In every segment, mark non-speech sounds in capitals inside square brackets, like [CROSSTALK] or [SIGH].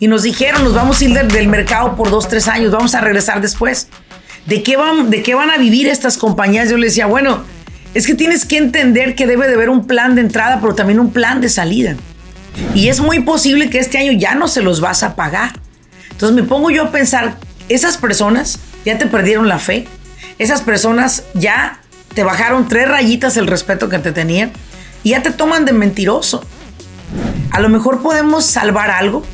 y nos dijeron, nos vamos a ir del, mercado por dos, tres años, vamos a regresar después. ¿De qué, van, ¿De qué van a vivir estas compañías? Yo le decía, bueno, es que tienes que entender que debe de haber un plan de entrada, pero también un plan de salida. Y es muy posible que este año ya no se los vas a pagar. Entonces me pongo yo a pensar, esas personas ya te perdieron la fe, esas personas ya te bajaron tres rayitas el respeto que te tenían y ya te toman de mentiroso. A lo mejor podemos salvar algo,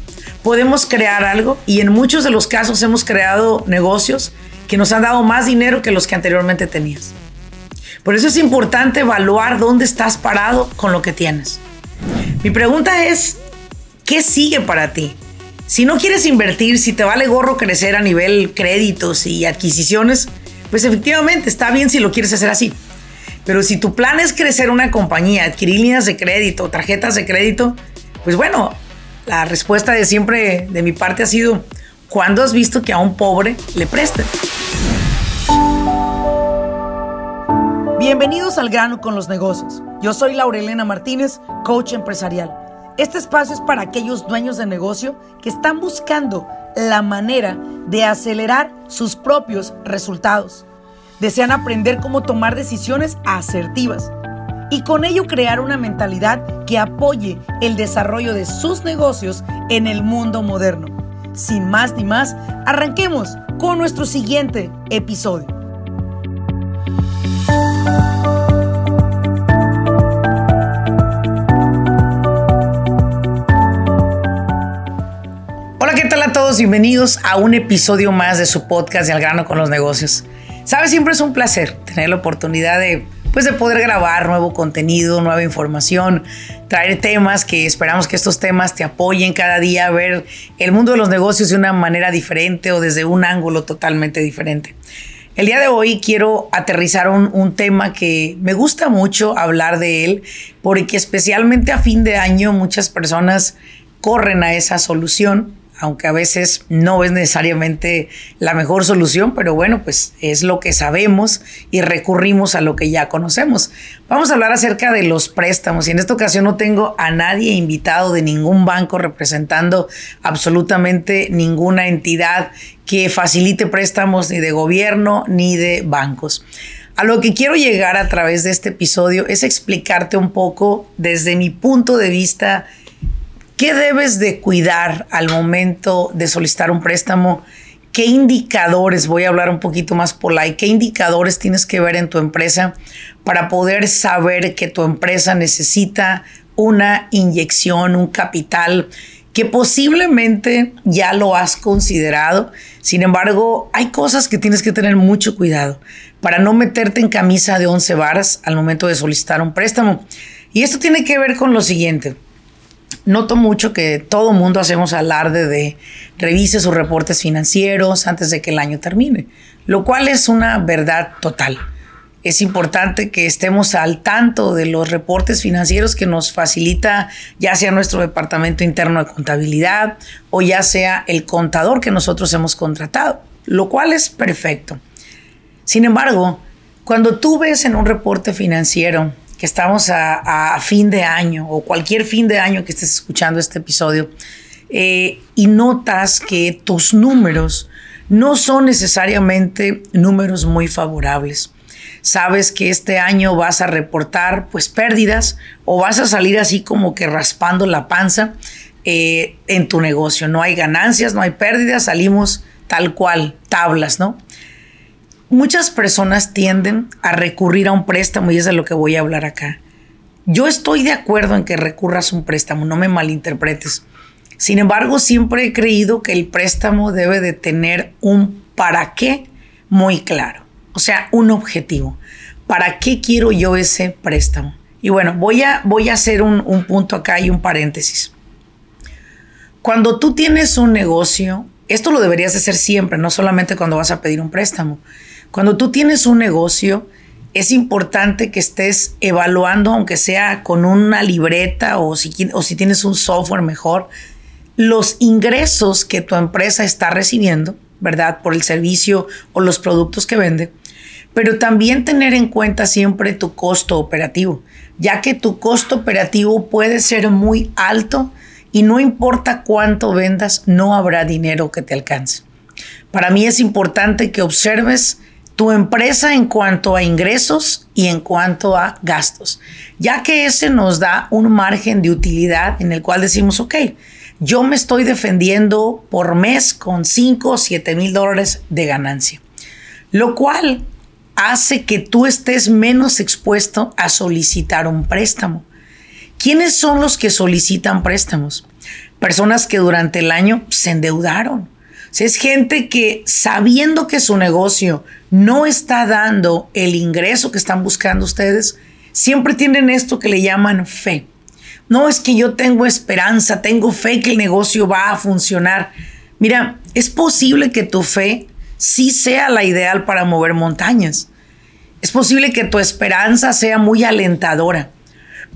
podemos crear algo y en muchos de los casos hemos creado negocios que nos han dado más dinero que los que anteriormente tenías. Por eso es importante evaluar dónde estás parado con lo que tienes. Mi pregunta es, ¿qué sigue para ti? Si no quieres invertir, si te vale gorro crecer a nivel créditos y adquisiciones, pues efectivamente está bien si lo quieres hacer así. Pero si tu plan es crecer una compañía, adquirir líneas de crédito, tarjetas de crédito, pues bueno, la respuesta de siempre de mi parte ha sido, ¿cuándo has visto que a un pobre le presten? Bienvenidos al grano con los negocios. Yo soy Laurelena Martínez, coach empresarial. Este espacio es para aquellos dueños de negocio que están buscando la manera de acelerar sus propios resultados. Desean aprender cómo tomar decisiones asertivas y con ello crear una mentalidad que apoye el desarrollo de sus negocios en el mundo moderno. Sin más ni más, arranquemos con nuestro siguiente episodio. Hola, ¿qué tal a todos? Bienvenidos a un episodio más de su podcast de Al grano con los negocios. Sabes, siempre es un placer tener la oportunidad de pues de poder grabar nuevo contenido, nueva información, traer temas que esperamos que estos temas te apoyen cada día a ver el mundo de los negocios de una manera diferente o desde un ángulo totalmente diferente. El día de hoy quiero aterrizar un, un, tema que me gusta mucho hablar de él, porque especialmente a fin de año muchas personas corren a esa solución aunque a veces no es necesariamente la mejor solución, pero bueno, pues es lo que sabemos y recurrimos a lo que ya conocemos. Vamos a hablar acerca de los préstamos y en esta ocasión no tengo a nadie invitado de ningún banco representando absolutamente ninguna entidad que facilite préstamos ni de gobierno ni de bancos. A lo que quiero llegar a través de este episodio es explicarte un poco desde mi punto de vista ¿Qué debes de cuidar al momento de solicitar un préstamo? ¿Qué indicadores, voy a hablar un poquito más por ahí, qué indicadores tienes que ver en tu empresa para poder saber que tu empresa necesita una inyección, un capital que posiblemente ya lo has considerado? Sin embargo, hay cosas que tienes que tener mucho cuidado para no meterte en camisa de once varas al momento de solicitar un préstamo. Y esto tiene que ver con lo siguiente noto mucho que todo mundo hacemos alarde de revise sus reportes financieros antes de que el año termine, lo cual es una verdad total. Es importante que estemos al tanto de los reportes financieros que nos facilita ya sea nuestro departamento interno de contabilidad o ya sea el contador que nosotros hemos contratado, lo cual es perfecto. Sin embargo, cuando tú ves en un reporte financiero que estamos a, fin de año o cualquier fin de año que estés escuchando este episodio eh, y notas que tus números no son necesariamente números muy favorables. Sabes que este año vas a reportar pues pérdidas o vas a salir así como que raspando la panza eh, en tu negocio. No hay ganancias, no hay pérdidas, salimos tal cual, tablas, ¿no? Muchas personas tienden a recurrir a un préstamo y es de lo que voy a hablar acá. Yo estoy de acuerdo en que recurras a un préstamo, no me malinterpretes. Sin embargo, siempre he creído que el préstamo debe de tener un para qué muy claro, o sea, un objetivo. ¿Para qué quiero yo ese préstamo? Y bueno, voy a, voy a hacer un, un punto acá y un paréntesis. Cuando tú tienes un negocio, esto lo deberías hacer siempre, no solamente cuando vas a pedir un préstamo. Cuando tú tienes un negocio, es importante que estés evaluando, aunque sea con una libreta o si, o si tienes un software mejor, los ingresos que tu empresa está recibiendo, ¿verdad? Por el servicio o los productos que vende, pero también tener en cuenta siempre tu costo operativo, ya que tu costo operativo puede ser muy alto y no importa cuánto vendas, no habrá dinero que te alcance. Para mí es importante que observes tu empresa en cuanto a ingresos y en cuanto a gastos, ya que ese nos da un margen de utilidad en el cual decimos, ok, yo me estoy defendiendo por mes con 5 o 7 mil dólares de ganancia, lo cual hace que tú estés menos expuesto a solicitar un préstamo. ¿Quiénes son los que solicitan préstamos? Personas que durante el año se endeudaron. Es gente que sabiendo que su negocio no está dando el ingreso que están buscando ustedes, siempre tienen esto que le llaman fe. No es que yo tengo esperanza, tengo fe que el negocio va a funcionar. Mira, es posible que tu fe sí sea la ideal para mover montañas. Es posible que tu esperanza sea muy alentadora.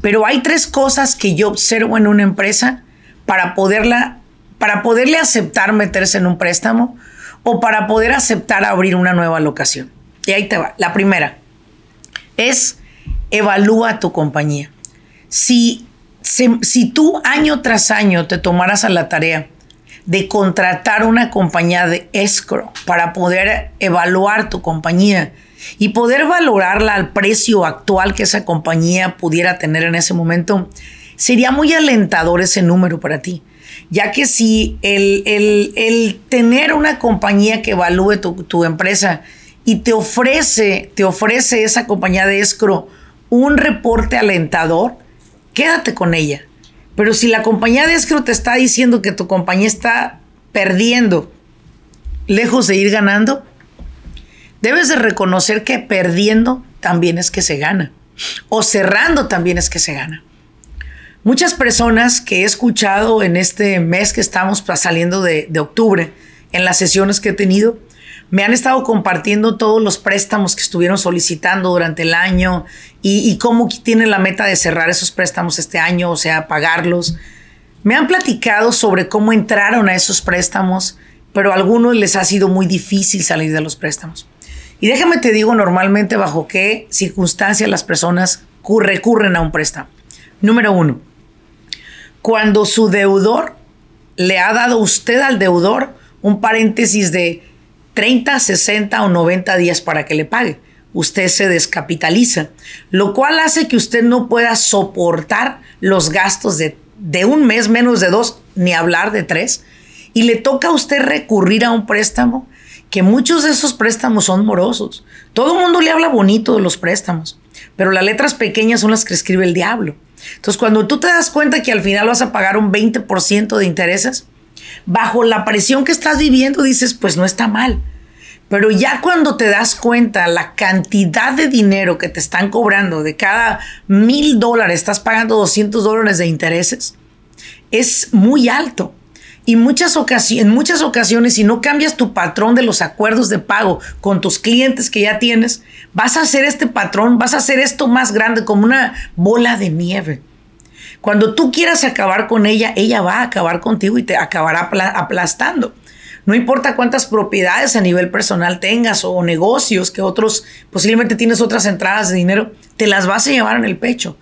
Pero hay tres cosas que yo observo en una empresa para poderla para poderle aceptar meterse en un préstamo o para poder aceptar abrir una nueva locación. Y ahí te va. La primera es evalúa tu compañía. Si, si, tú año tras año te tomaras a la tarea de contratar una compañía de escrow para poder evaluar tu compañía y poder valorarla al precio actual que esa compañía pudiera tener en ese momento, sería muy alentador ese número para ti. Ya que si el, tener una compañía que evalúe tu, empresa y te ofrece, te ofrece esa compañía de escro un reporte alentador, quédate con ella. Pero si la compañía de escro te está diciendo que tu compañía está perdiendo, lejos de ir ganando, debes de reconocer que perdiendo también es que se gana. O cerrando también es que se gana. Muchas personas que he escuchado en este mes que estamos saliendo de, octubre, en las sesiones que he tenido, me han estado compartiendo todos los préstamos que estuvieron solicitando durante el año y, cómo tienen la meta de cerrar esos préstamos este año, o sea, pagarlos. Me han platicado sobre cómo entraron a esos préstamos, pero a algunos les ha sido muy difícil salir de los préstamos. Y déjame te digo normalmente bajo qué circunstancias las personas recurren a un préstamo. Número uno, cuando su deudor le ha dado usted al deudor un paréntesis de 30, 60 o 90 días para que le pague. Usted se descapitaliza, lo cual hace que usted no pueda soportar los gastos de, de un mes, menos de dos, ni hablar de tres, y le toca a usted recurrir a un préstamo que muchos de esos préstamos son morosos. Todo el mundo le habla bonito de los préstamos, pero las letras pequeñas son las que escribe el diablo. Entonces, cuando tú te das cuenta que al final vas a pagar un 20% de intereses, bajo la presión que estás viviendo, dices, pues no está mal. Pero ya cuando te das cuenta la cantidad de dinero que te están cobrando, de cada mil dólares estás pagando 200 dólares de intereses, es muy alto. Y muchas en muchas ocasiones, si no cambias tu patrón de los acuerdos de pago con tus clientes que ya tienes, vas a hacer este patrón, vas a hacer esto más grande, como una bola de nieve. Cuando tú quieras acabar con ella, ella va a acabar contigo y te acabará aplastando. No importa cuántas propiedades a nivel personal tengas o negocios que otros, posiblemente tienes otras entradas de dinero, te las vas a llevar en el pecho.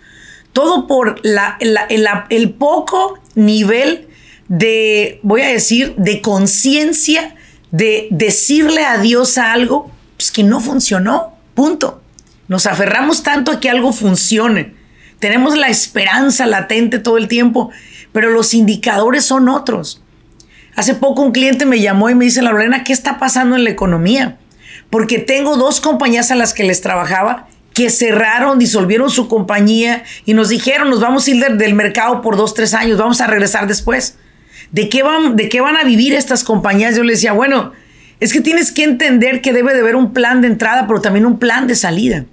Todo por la, el poco nivel de, voy a decir, de conciencia de decirle adiós a algo pues, que no funcionó. Punto. Nos aferramos tanto a que algo funcione. Tenemos la esperanza latente todo el tiempo, pero los indicadores son otros. Hace poco un cliente me llamó y me dice, Lorena, ¿qué está pasando en la economía? Porque tengo dos compañías a las que les trabajaba que cerraron, disolvieron su compañía y nos dijeron, nos vamos a ir del mercado por dos, tres años, vamos a regresar después. ¿De qué, van, ¿De qué van a vivir estas compañías? Yo le decía, bueno, es que tienes que entender que debe de haber un plan de entrada, pero también un plan de salida.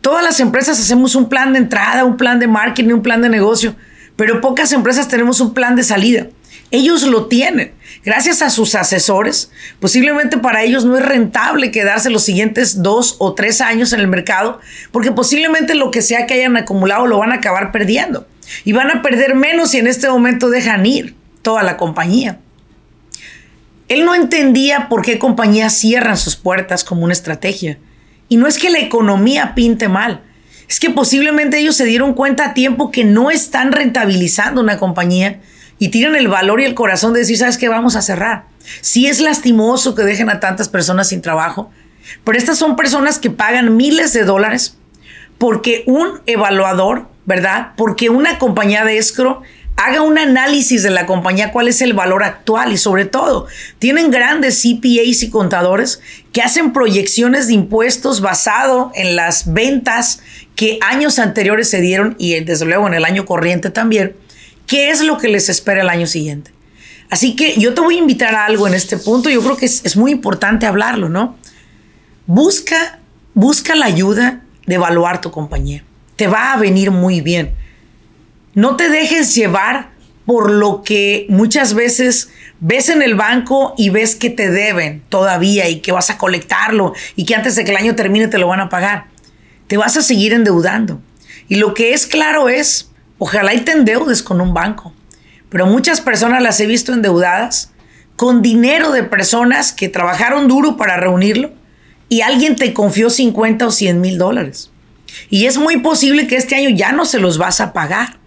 Todas las empresas hacemos un plan de entrada, un plan de marketing, un plan de negocio, pero pocas empresas tenemos un plan de salida. Ellos lo tienen. Gracias a sus asesores, posiblemente para ellos no es rentable quedarse los siguientes dos o tres años en el mercado, porque posiblemente lo que sea que hayan acumulado lo van a acabar perdiendo. Y van a perder menos si en este momento dejan ir toda la compañía. Él no entendía por qué compañías cierran sus puertas como una estrategia. Y no es que la economía pinte mal, es que posiblemente ellos se dieron cuenta a tiempo que no están rentabilizando una compañía y tienen el valor y el corazón de decir, ¿sabes qué? Vamos a cerrar. Sí es lastimoso que dejen a tantas personas sin trabajo, pero estas son personas que pagan miles de dólares porque un evaluador, ¿verdad? Porque una compañía de escro haga un análisis de la compañía, cuál es el valor actual y sobre todo, tienen grandes CPAs y contadores que hacen proyecciones de impuestos basado en las ventas que años anteriores se dieron y desde luego en el año corriente también, qué es lo que les espera el año siguiente. Así que yo te voy a invitar a algo en este punto, yo creo que es, es muy importante hablarlo, ¿no? Busca, busca la ayuda de evaluar tu compañía. Te va a venir muy bien. No te dejes llevar por lo que muchas veces ves en el banco y ves que te deben todavía y que vas a colectarlo y que antes de que el año termine te lo van a pagar. Te vas a seguir endeudando. Y lo que es claro es, ojalá y te endeudes con un banco. Pero muchas personas las he visto endeudadas con dinero de personas que trabajaron duro para reunirlo y alguien te confió 50 o 100 mil dólares. Y es muy posible que este año ya no se los vas a pagar.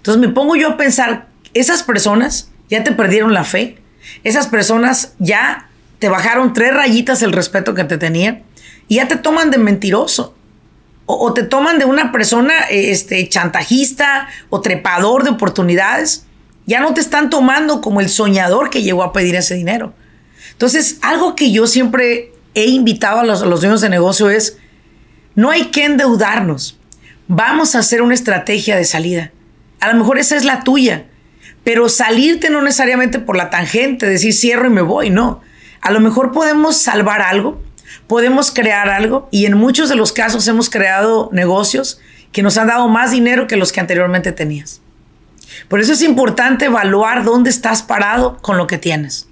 Entonces me pongo yo a pensar, esas personas ya te perdieron la fe, esas personas ya te bajaron tres rayitas el respeto que te tenían y ya te toman de mentiroso. O, te toman de una persona este, chantajista o trepador de oportunidades. Ya no te están tomando como el soñador que llegó a pedir ese dinero. Entonces, algo que yo siempre he invitado a los, a los dueños de negocio es, no hay que endeudarnos. Vamos a hacer una estrategia de salida. A lo mejor esa es la tuya, pero salirte no necesariamente por la tangente, decir cierro y me voy, no. A lo mejor podemos salvar algo, podemos crear algo y en muchos de los casos hemos creado negocios que nos han dado más dinero que los que anteriormente tenías. Por eso es importante evaluar dónde estás parado con lo que tienes.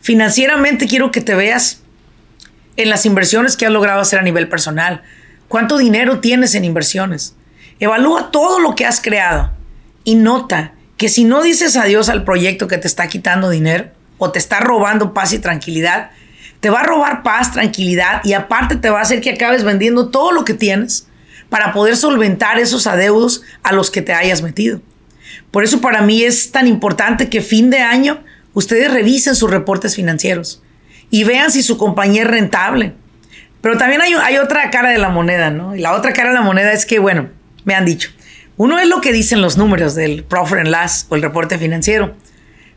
Financieramente quiero que te veas en las inversiones que has logrado hacer a nivel personal. ¿Cuánto dinero tienes en inversiones? Evalúa todo lo que has creado y nota que si no dices adiós al proyecto que te está quitando dinero o te está robando paz y tranquilidad, te va a robar paz, tranquilidad y aparte te va a hacer que acabes vendiendo todo lo que tienes para poder solventar esos adeudos a los que te hayas metido. Por eso para mí es tan importante que fin de año ustedes revisen sus reportes financieros y vean si su compañía es rentable. Pero también hay, hay otra cara de la moneda, ¿no? Y la otra cara de la moneda es que, bueno, me han dicho, uno es lo que dicen los números del Profit and Loss o el reporte financiero.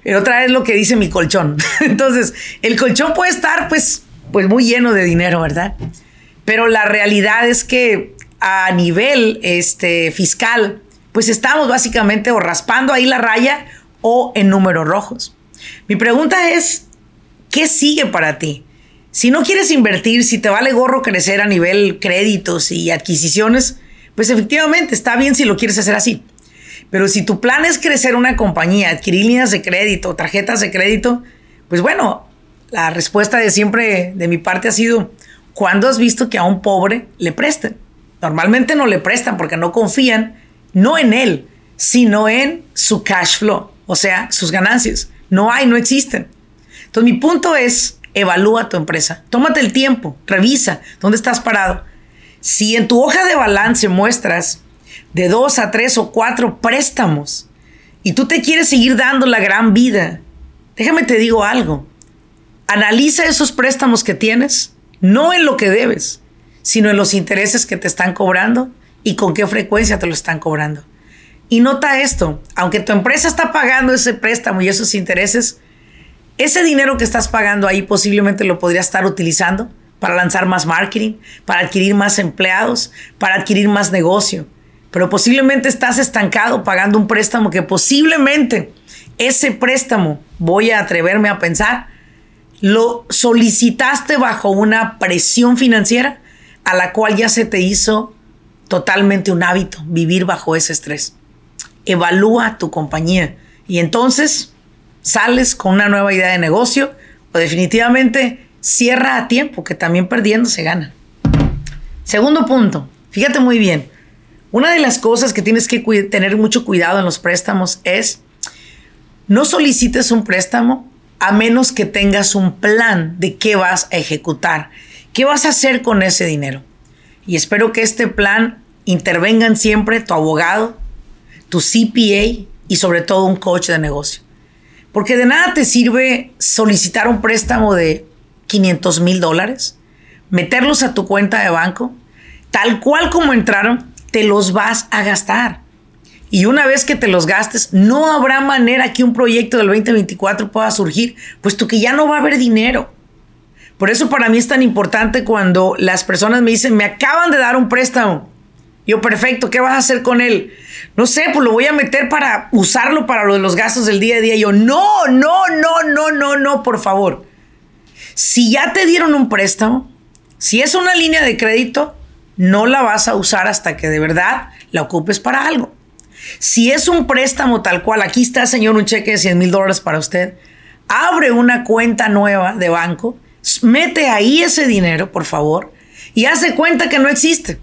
Y otra es lo que dice mi colchón. [LAUGHS] Entonces, el colchón puede estar pues, pues muy lleno de dinero, ¿verdad? Pero la realidad es que a nivel este, fiscal, pues estamos básicamente o raspando ahí la raya o en números rojos. Mi pregunta es, ¿qué sigue para ti? Si no quieres invertir, si te vale gorro crecer a nivel créditos y adquisiciones, pues efectivamente está bien si lo quieres hacer así. Pero si tu plan es crecer una compañía, adquirir líneas de crédito, tarjetas de crédito, pues bueno, la respuesta de siempre de mi parte ha sido, ¿cuándo has visto que a un pobre le presten? Normalmente no le prestan porque no confían, no en él, sino en su cash flow, o sea, sus ganancias. No hay, no existen. Entonces mi punto es, evalúa tu empresa, tómate el tiempo, revisa dónde estás parado si en tu hoja de balance muestras de dos a tres o cuatro préstamos y tú te quieres seguir dando la gran vida, déjame te digo algo. Analiza esos préstamos que tienes, no en lo que debes, sino en los intereses que te están cobrando y con qué frecuencia te lo están cobrando. Y nota esto, aunque tu empresa está pagando ese préstamo y esos intereses, ese dinero que estás pagando ahí posiblemente lo podría estar utilizando para lanzar más marketing, para adquirir más empleados, para adquirir más negocio. Pero posiblemente estás estancado pagando un préstamo que posiblemente ese préstamo, voy a atreverme a pensar, lo solicitaste bajo una presión financiera a la cual ya se te hizo totalmente un hábito vivir bajo ese estrés. Evalúa tu compañía y entonces sales con una nueva idea de negocio o definitivamente cierra a tiempo, que también perdiendo se gana. Segundo punto, fíjate muy bien, una de las cosas que tienes que tener mucho cuidado en los préstamos es no solicites un préstamo a menos que tengas un plan de qué vas a ejecutar, qué vas a hacer con ese dinero. Y espero que este plan intervengan siempre tu abogado, tu CPA y sobre todo un coach de negocio. Porque de nada te sirve solicitar un préstamo de 500 mil dólares, meterlos a tu cuenta de banco, tal cual como entraron, te los vas a gastar. Y una vez que te los gastes, no habrá manera que un proyecto del 2024 pueda surgir, puesto que ya no va a haber dinero. Por eso para mí es tan importante cuando las personas me dicen, me acaban de dar un préstamo. Yo, perfecto, ¿qué vas a hacer con él? No sé, pues lo voy a meter para usarlo para los gastos del día a día. Yo, no, no, no, no, no, no, por favor. Si ya te dieron un préstamo, si es una línea de crédito, no la vas a usar hasta que de verdad la ocupes para algo. Si es un préstamo tal cual, aquí está, señor, un cheque de 100 mil dólares para usted, abre una cuenta nueva de banco, mete ahí ese dinero, por favor, y hace cuenta que no existe.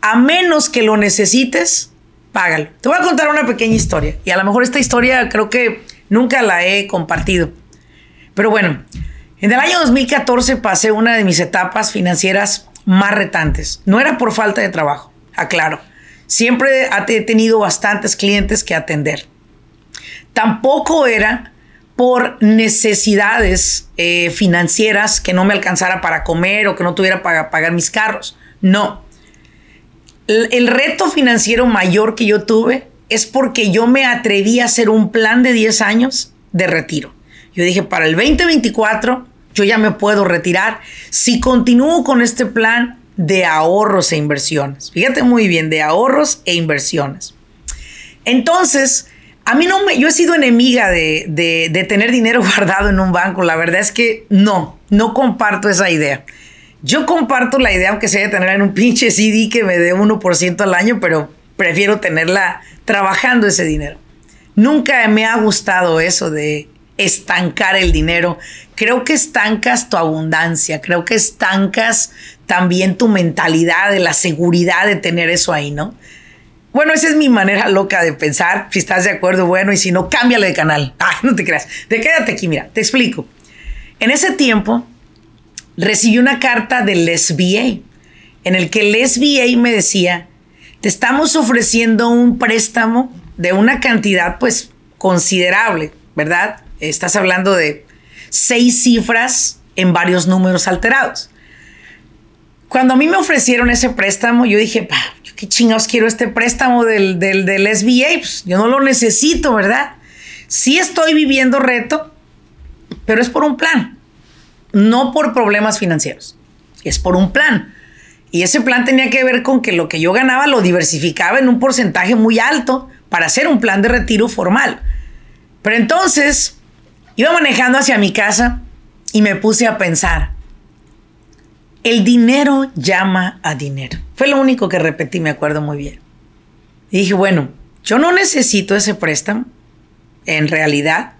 A menos que lo necesites, págalo. Te voy a contar una pequeña historia, y a lo mejor esta historia creo que nunca la he compartido. Pero bueno, en el año 2014 pasé una de mis etapas financieras más retantes. No era por falta de trabajo, aclaro. Siempre he tenido bastantes clientes que atender. Tampoco era por necesidades eh, financieras que no me alcanzara para comer o que no tuviera para pagar mis carros. No. el reto financiero mayor que yo tuve es porque yo me atreví a hacer un plan de 10 años de retiro. Yo dije, para el 2024 yo ya me puedo retirar. Si continúo con este plan de ahorros e inversiones. Fíjate muy bien, de ahorros e inversiones. Entonces, a mí no me, yo he sido enemiga de, de, tener dinero [LAUGHS] guardado en un banco. La verdad es que no, no comparto esa idea. Yo comparto la idea, aunque sea de tener en un pinche CD que me dé 1% al año, pero prefiero tenerla trabajando ese dinero. Nunca me ha gustado eso de estancar el dinero. Creo que estancas tu abundancia, creo que estancas también tu mentalidad de la seguridad de tener eso ahí, ¿no? Bueno, esa es mi manera loca de pensar. Si estás de acuerdo, bueno, y si no, cámbiale de canal. [LAUGHS] Ah, no te creas. De quédate aquí, mira, te explico. En ese tiempo recibí una carta del SBA en el que el SBA me decía, te estamos ofreciendo un préstamo de una cantidad pues considerable, ¿verdad? Estás hablando de seis cifras en varios números alterados. Cuando a mí me ofrecieron ese préstamo, yo dije, qué chingados quiero este préstamo del, del, del SBA, pues, yo no lo necesito, ¿verdad? Sí estoy viviendo reto, pero es por un plan, no por problemas financieros, es por un plan. Y ese plan tenía que ver con que lo que yo ganaba lo diversificaba en un porcentaje muy alto para hacer un plan de retiro formal. Pero entonces Iba manejando hacia mi casa y me puse a pensar, el dinero llama a dinero. Fue lo único que repetí, me acuerdo muy bien. Y dije, bueno, yo no necesito ese préstamo, en realidad.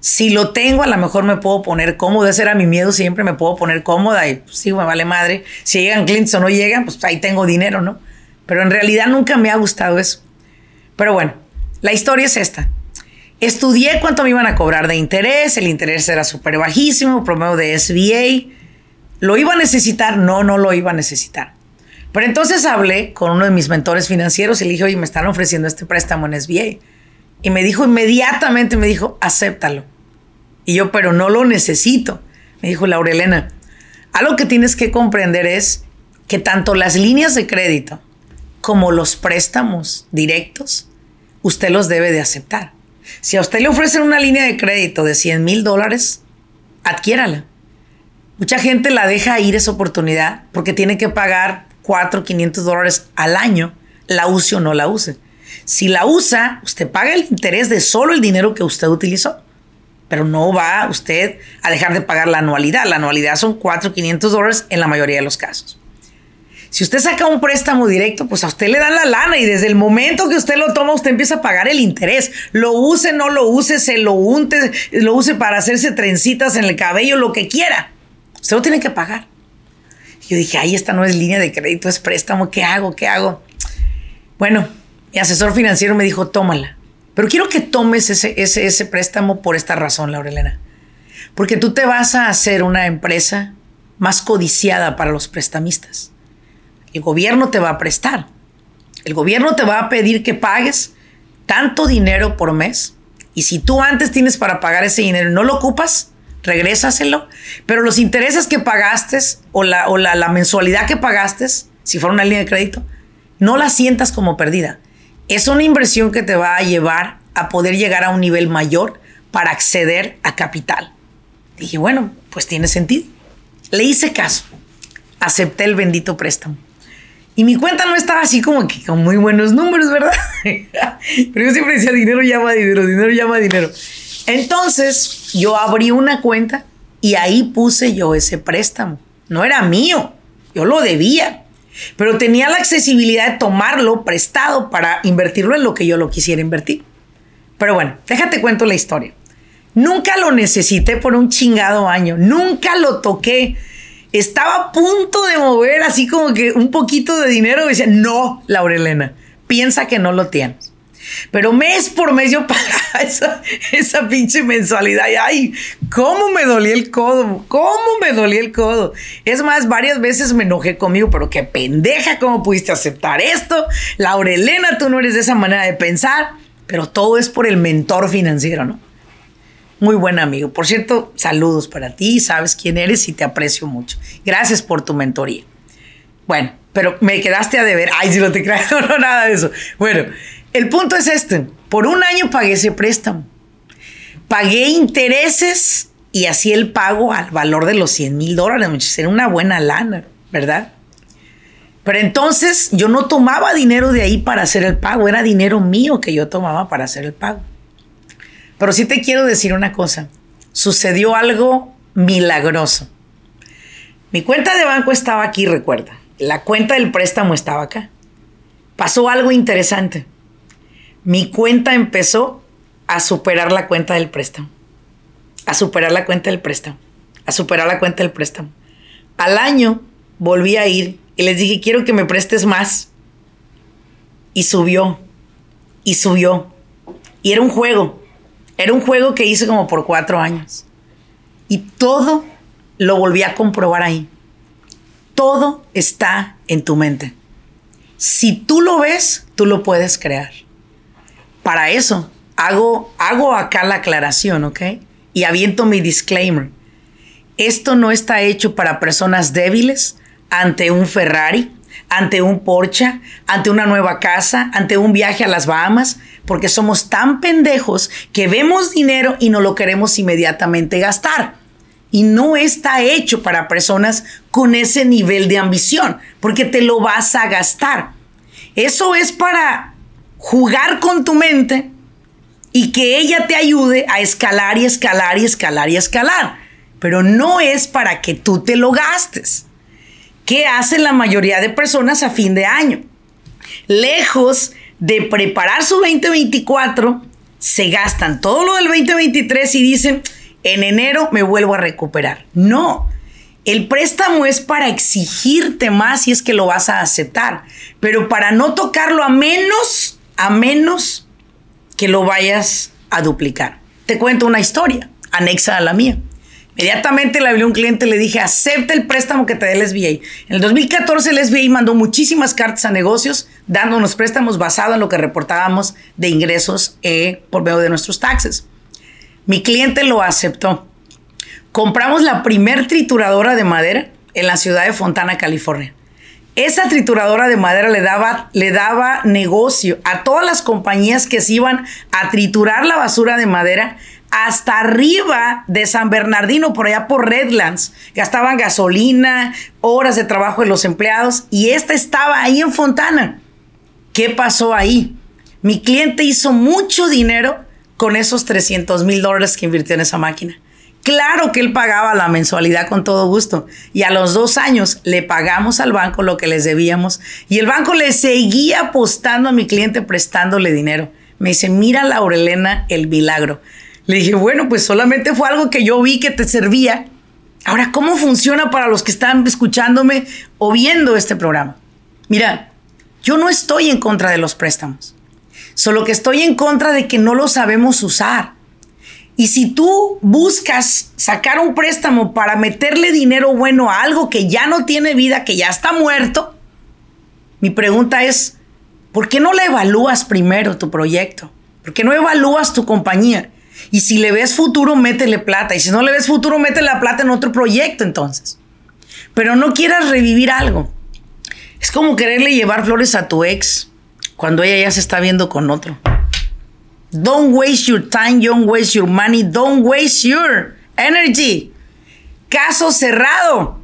Si lo tengo, a lo mejor me puedo poner cómodo. Ese era mi miedo siempre, me puedo poner cómoda y pues, sí, me vale madre. Si llegan clientes o no llegan, pues ahí tengo dinero, ¿no? Pero en realidad nunca me ha gustado eso. Pero bueno, la historia es esta. Estudié cuánto me iban a cobrar de interés, el interés era súper bajísimo, promedio de SBA. ¿Lo iba a necesitar? No, no lo iba a necesitar. Pero entonces hablé con uno de mis mentores financieros y le dije, oye, me están ofreciendo este préstamo en SBA. Y me dijo inmediatamente, me dijo, acéptalo. Y yo, pero no lo necesito. Me dijo Laurelena, algo que tienes que comprender es que tanto las líneas de crédito como los préstamos directos, usted los debe de aceptar. Si a usted le ofrecen una línea de crédito de 100 mil dólares, adquiérala. Mucha gente la deja ir esa oportunidad porque tiene que pagar 4, 500 dólares al año, la use o no la use. Si la usa, usted paga el interés de solo el dinero que usted utilizó, pero no va usted a dejar de pagar la anualidad. La anualidad son 4, 500 dólares en la mayoría de los casos. Si usted saca un préstamo directo, pues a usted le dan la lana y desde el momento que usted lo toma, usted empieza a pagar el interés. Lo use, no lo use, se lo unte, lo use para hacerse trencitas en el cabello, lo que quiera. Usted lo tiene que pagar. Yo dije, ahí esta no es línea de crédito, es préstamo. ¿Qué hago? ¿Qué hago? Bueno, mi asesor financiero me dijo, tómala. Pero quiero que tomes ese, ese, ese préstamo por esta razón, Laurelena. Porque tú te vas a hacer una empresa más codiciada para los prestamistas. El gobierno te va a prestar. El gobierno te va a pedir que pagues tanto dinero por mes Y si tú antes tienes para pagar ese dinero no lo ocupas, regrésaselo. Pero los intereses que pagaste o, la, o la, la mensualidad que pagaste, si fuera una línea de crédito, no la sientas como perdida. Es una inversión que te va a llevar a poder llegar a un nivel mayor para acceder a capital. Dije, bueno, pues tiene sentido. Le hice caso. Acepté el bendito préstamo. Y mi cuenta no estaba así como que con muy buenos números, ¿verdad? [LAUGHS] Pero yo siempre decía, dinero llama dinero, dinero llama dinero. Entonces yo abrí una cuenta y ahí puse yo ese préstamo. No era mío, yo lo debía. Pero tenía la accesibilidad de tomarlo prestado para invertirlo en lo que yo lo quisiera invertir. Pero bueno, déjate cuento la historia. Nunca lo necesité por un chingado año. Nunca lo toqué. Estaba a punto de mover así como que un poquito de dinero. Y decía, no, Laurelena, piensa que no lo tienes. Pero mes por mes yo [LAUGHS] pagaba esa, esa pinche mensualidad. Y ay, cómo me dolía el codo, cómo me dolía el codo. Es más, varias veces me enojé conmigo, pero qué pendeja, cómo pudiste aceptar esto. Laurelena, tú no eres de esa manera de pensar. Pero todo es por el mentor financiero, ¿no? Muy buen amigo. Por cierto, saludos para ti, sabes quién eres y te aprecio mucho. Gracias por tu mentoría. Bueno, pero me quedaste a deber. Ay, si no te creas, [LAUGHS] no, no, nada de eso. Bueno, el punto es este. Por un año pagué ese préstamo. Pagué intereses y así el pago al valor de los 100 mil dólares. Era una buena lana, ¿verdad? Pero entonces yo no tomaba dinero de ahí para hacer el pago, era dinero mío que yo tomaba para hacer el pago. Pero sí te quiero decir una cosa, sucedió algo milagroso. Mi cuenta de banco estaba aquí, recuerda. La cuenta del préstamo estaba acá. Pasó algo interesante. Mi cuenta empezó a superar la cuenta del préstamo. A superar la cuenta del préstamo. A superar la cuenta del préstamo. Al año volví a ir y les dije, quiero que me prestes más. Y subió. Y subió. Y era un juego. Era un juego que hice como por cuatro años. Y todo lo volví a comprobar ahí. Todo está en tu mente. Si tú lo ves, tú lo puedes crear. Para eso hago, hago acá la aclaración, ¿ok? Y aviento mi disclaimer. Esto no está hecho para personas débiles, ante un Ferrari, ante un Porsche, ante una nueva casa, ante un viaje a las Bahamas, porque somos tan pendejos que vemos dinero y no lo queremos inmediatamente gastar. Y no está hecho para personas con ese nivel de ambición, porque te lo vas a gastar. Eso es para jugar con tu mente y que ella te ayude a escalar y escalar y escalar y escalar. Pero no es para que tú te lo gastes. ¿Qué hacen la mayoría de personas a fin de año? Lejos de preparar su 2024, se gastan todo lo del 2023 y dicen, en enero me vuelvo a recuperar. No, el préstamo es para exigirte más si es que lo vas a aceptar, pero para no tocarlo a menos, a menos que lo vayas a duplicar. Te cuento una historia anexa a la mía. Inmediatamente le hablé a un cliente y le dije, acepta el préstamo que te dé el SBA. En el 2014 el SBA mandó muchísimas cartas a negocios dándonos préstamos basados en lo que reportábamos de ingresos eh, por medio de nuestros taxes. Mi cliente lo aceptó. Compramos la primer trituradora de madera en la ciudad de Fontana, California. Esa trituradora de madera le daba, le daba negocio a todas las compañías que se iban a triturar la basura de madera hasta arriba de San Bernardino, por allá por Redlands. Gastaban gasolina, horas de trabajo de los empleados y esta estaba ahí en Fontana. ¿Qué pasó ahí? Mi cliente hizo mucho dinero con esos 300 mil dólares que invirtió en esa máquina. Claro que él pagaba la mensualidad con todo gusto. Y a los dos años le pagamos al banco lo que les debíamos. Y el banco le seguía apostando a mi cliente prestándole dinero. Me dice, mira Laurelena el milagro. Le dije, bueno, pues solamente fue algo que yo vi que te servía. Ahora, ¿cómo funciona para los que están escuchándome o viendo este programa? Mira, yo no estoy en contra de los préstamos, solo que estoy en contra de que no lo sabemos usar. Y si tú buscas sacar un préstamo para meterle dinero bueno a algo que ya no tiene vida, que ya está muerto, mi pregunta es, ¿por qué no le evalúas primero tu proyecto? porque no evalúas tu compañía. Y si le ves futuro, métele plata. Y si no le ves futuro, métele la plata en otro proyecto entonces. Pero no quieras revivir algo. Es como quererle llevar flores a tu ex cuando ella ya se está viendo con otro. Don't waste your time, don't waste your money, don't waste your energy. Caso cerrado.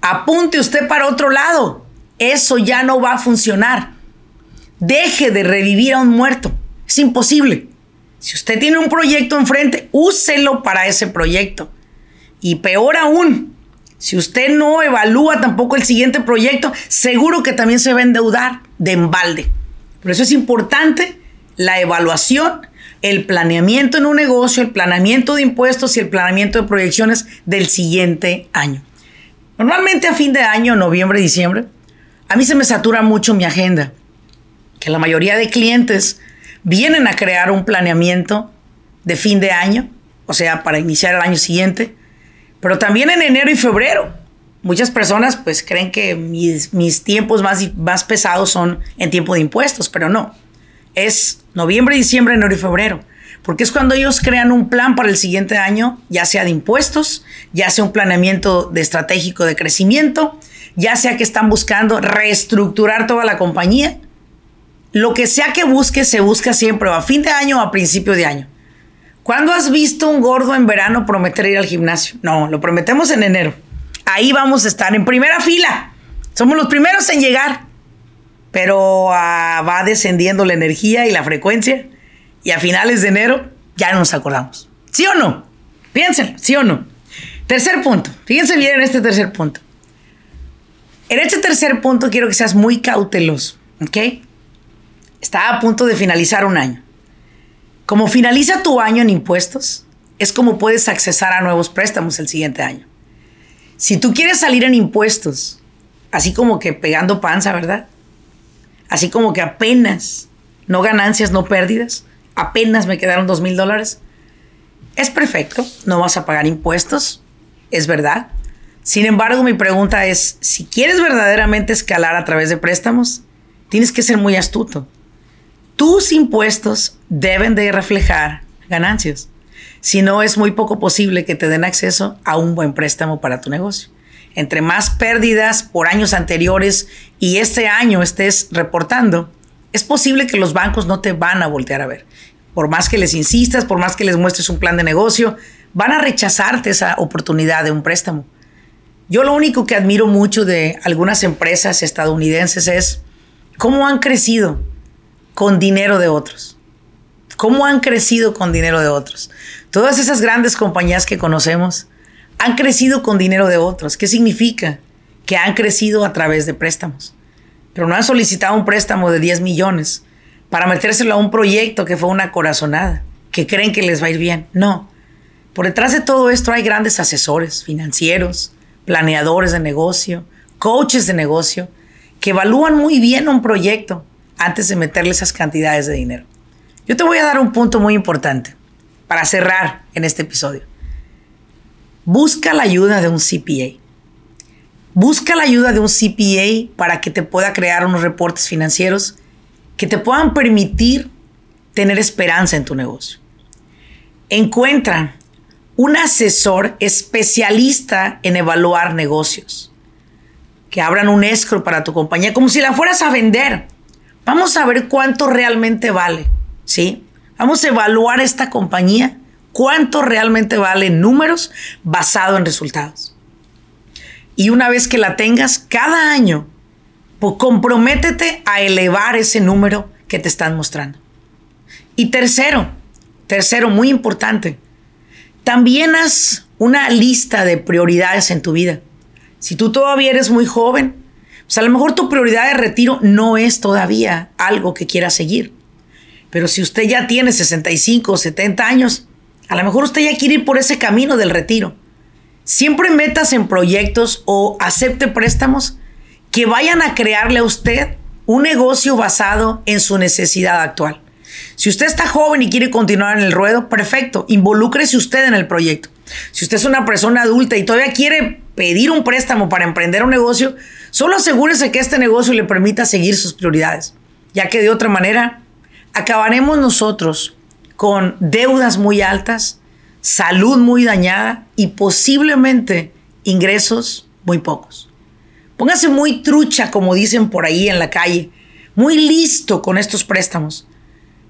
Apunte usted para otro lado. Eso ya no va a funcionar. Deje de revivir a un muerto. Es imposible. Si usted tiene un proyecto enfrente, úselo para ese proyecto. Y peor aún, si usted no evalúa tampoco el siguiente proyecto, seguro que también se va a endeudar de embalde. Por eso es importante la evaluación, el planeamiento en un negocio, el planeamiento de impuestos y el planeamiento de proyecciones del siguiente año. Normalmente a fin de año, noviembre, diciembre, a mí se me satura mucho mi agenda, que la mayoría de clientes vienen a crear un planeamiento de fin de año, o sea, para iniciar el año siguiente, pero también en enero y febrero. Muchas personas pues creen que mis, mis tiempos más, más pesados son en tiempo de impuestos, pero no. Es noviembre, diciembre, enero y febrero. Porque es cuando ellos crean un plan para el siguiente año, ya sea de impuestos, ya sea un planeamiento de estratégico de crecimiento, ya sea que están buscando reestructurar toda la compañía. Lo que sea que busque, se busca siempre a fin de año o a principio de año. ¿Cuándo has visto un gordo en verano prometer ir al gimnasio? No, lo prometemos en enero. Ahí vamos a estar en primera fila. Somos los primeros en llegar. Pero ah, va descendiendo la energía y la frecuencia. Y a finales de enero ya no nos acordamos. ¿Sí o no? Piensen, ¿sí o no? Tercer punto. Fíjense bien en este tercer punto. En este tercer punto quiero que seas muy cauteloso. ¿Ok? Está a punto de finalizar un año. Como finaliza tu año en impuestos, es como puedes accesar a nuevos préstamos el siguiente año. Si tú quieres salir en impuestos, así como que pegando panza, ¿verdad? Así como que apenas, no ganancias, no pérdidas, apenas me quedaron dos mil dólares. Es perfecto, no vas a pagar impuestos, es verdad. Sin embargo, mi pregunta es, si quieres verdaderamente escalar a través de préstamos, tienes que ser muy astuto tus impuestos deben de reflejar ganancias. Si no, es muy poco posible que te den acceso a un buen préstamo para tu negocio. Entre más pérdidas por años anteriores y este año estés reportando, es posible que los bancos no te van a voltear a ver. Por más que les insistas, por más que les muestres un plan de negocio, van a rechazarte esa oportunidad de un préstamo. Yo lo único que admiro mucho de algunas empresas estadounidenses es cómo han crecido con dinero de otros. ¿Cómo han crecido con dinero de otros? Todas esas grandes compañías que conocemos han crecido con dinero de otros. ¿Qué significa? Que han crecido a través de préstamos. Pero no han solicitado un préstamo de 10 millones para metérselo a un proyecto que fue una corazonada, que creen que les va a ir bien. No. Por detrás de todo esto hay grandes asesores financieros, planeadores de negocio, coaches de negocio, que evalúan muy bien un proyecto antes de meterle esas cantidades de dinero. Yo te voy a dar un punto muy importante para cerrar en este episodio. Busca la ayuda de un CPA. Busca la ayuda de un CPA para que te pueda crear unos reportes financieros que te puedan permitir tener esperanza en tu negocio. Encuentra un asesor especialista en evaluar negocios. Que abran un escro para tu compañía como si la fueras a vender Vamos a ver cuánto realmente vale, ¿sí? Vamos a evaluar esta compañía, cuánto realmente vale en números basado en resultados. Y una vez que la tengas, cada año, pues comprométete a elevar ese número que te están mostrando. Y tercero, tercero, muy importante, también haz una lista de prioridades en tu vida. Si tú todavía eres muy joven, o sea, a lo mejor tu prioridad de retiro no es todavía algo que quieras seguir. Pero si usted ya tiene 65 o 70 años, a lo mejor usted ya quiere ir por ese camino del retiro. Siempre metas en proyectos o acepte préstamos que vayan a crearle a usted un negocio basado en su necesidad actual. Si usted está joven y quiere continuar en el ruedo, perfecto, involúcrese usted en el proyecto. Si usted es una persona adulta y todavía quiere pedir un préstamo para emprender un negocio, Solo asegúrese que este negocio le permita seguir sus prioridades, ya que de otra manera acabaremos nosotros con deudas muy altas, salud muy dañada y posiblemente ingresos muy pocos. Póngase muy trucha, como dicen por ahí en la calle, muy listo con estos préstamos,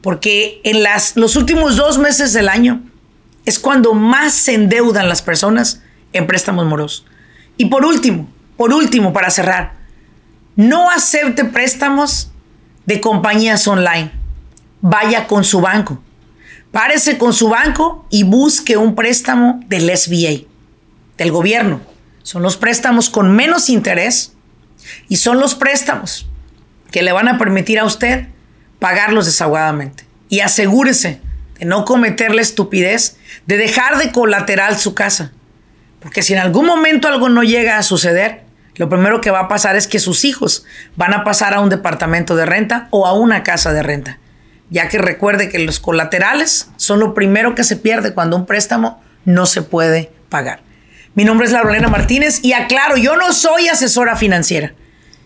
porque en las, los últimos dos meses del año es cuando más se endeudan las personas en préstamos morosos. Y por último, por último, para cerrar, no acepte préstamos de compañías online. Vaya con su banco. Párese con su banco y busque un préstamo del SBA, del gobierno. Son los préstamos con menos interés y son los préstamos que le van a permitir a usted pagarlos desaguadamente. Y asegúrese de no cometer la estupidez de dejar de colateral su casa. Porque si en algún momento algo no llega a suceder, lo primero que va a pasar es que sus hijos van a pasar a un departamento de renta o a una casa de renta. Ya que recuerde que los colaterales son lo primero que se pierde cuando un préstamo no se puede pagar. Mi nombre es Laurelena Martínez y aclaro, yo no soy asesora financiera.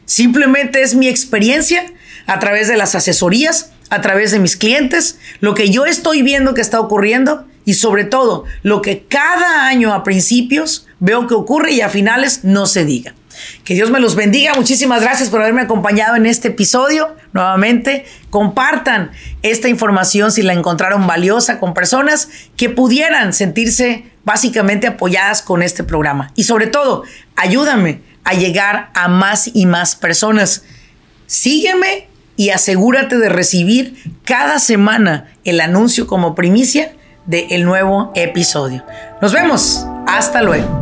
Simplemente es mi experiencia a través de las asesorías, a través de mis clientes, lo que yo estoy viendo que está ocurriendo y sobre todo lo que cada año a principios veo que ocurre y a finales no se diga. Que Dios me los bendiga. Muchísimas gracias por haberme acompañado en este episodio. Nuevamente, compartan esta información si la encontraron valiosa con personas que pudieran sentirse básicamente apoyadas con este programa. Y sobre todo, ayúdame a llegar a más y más personas. Sígueme y asegúrate de recibir cada semana el anuncio como primicia del nuevo episodio. Nos vemos. Hasta luego.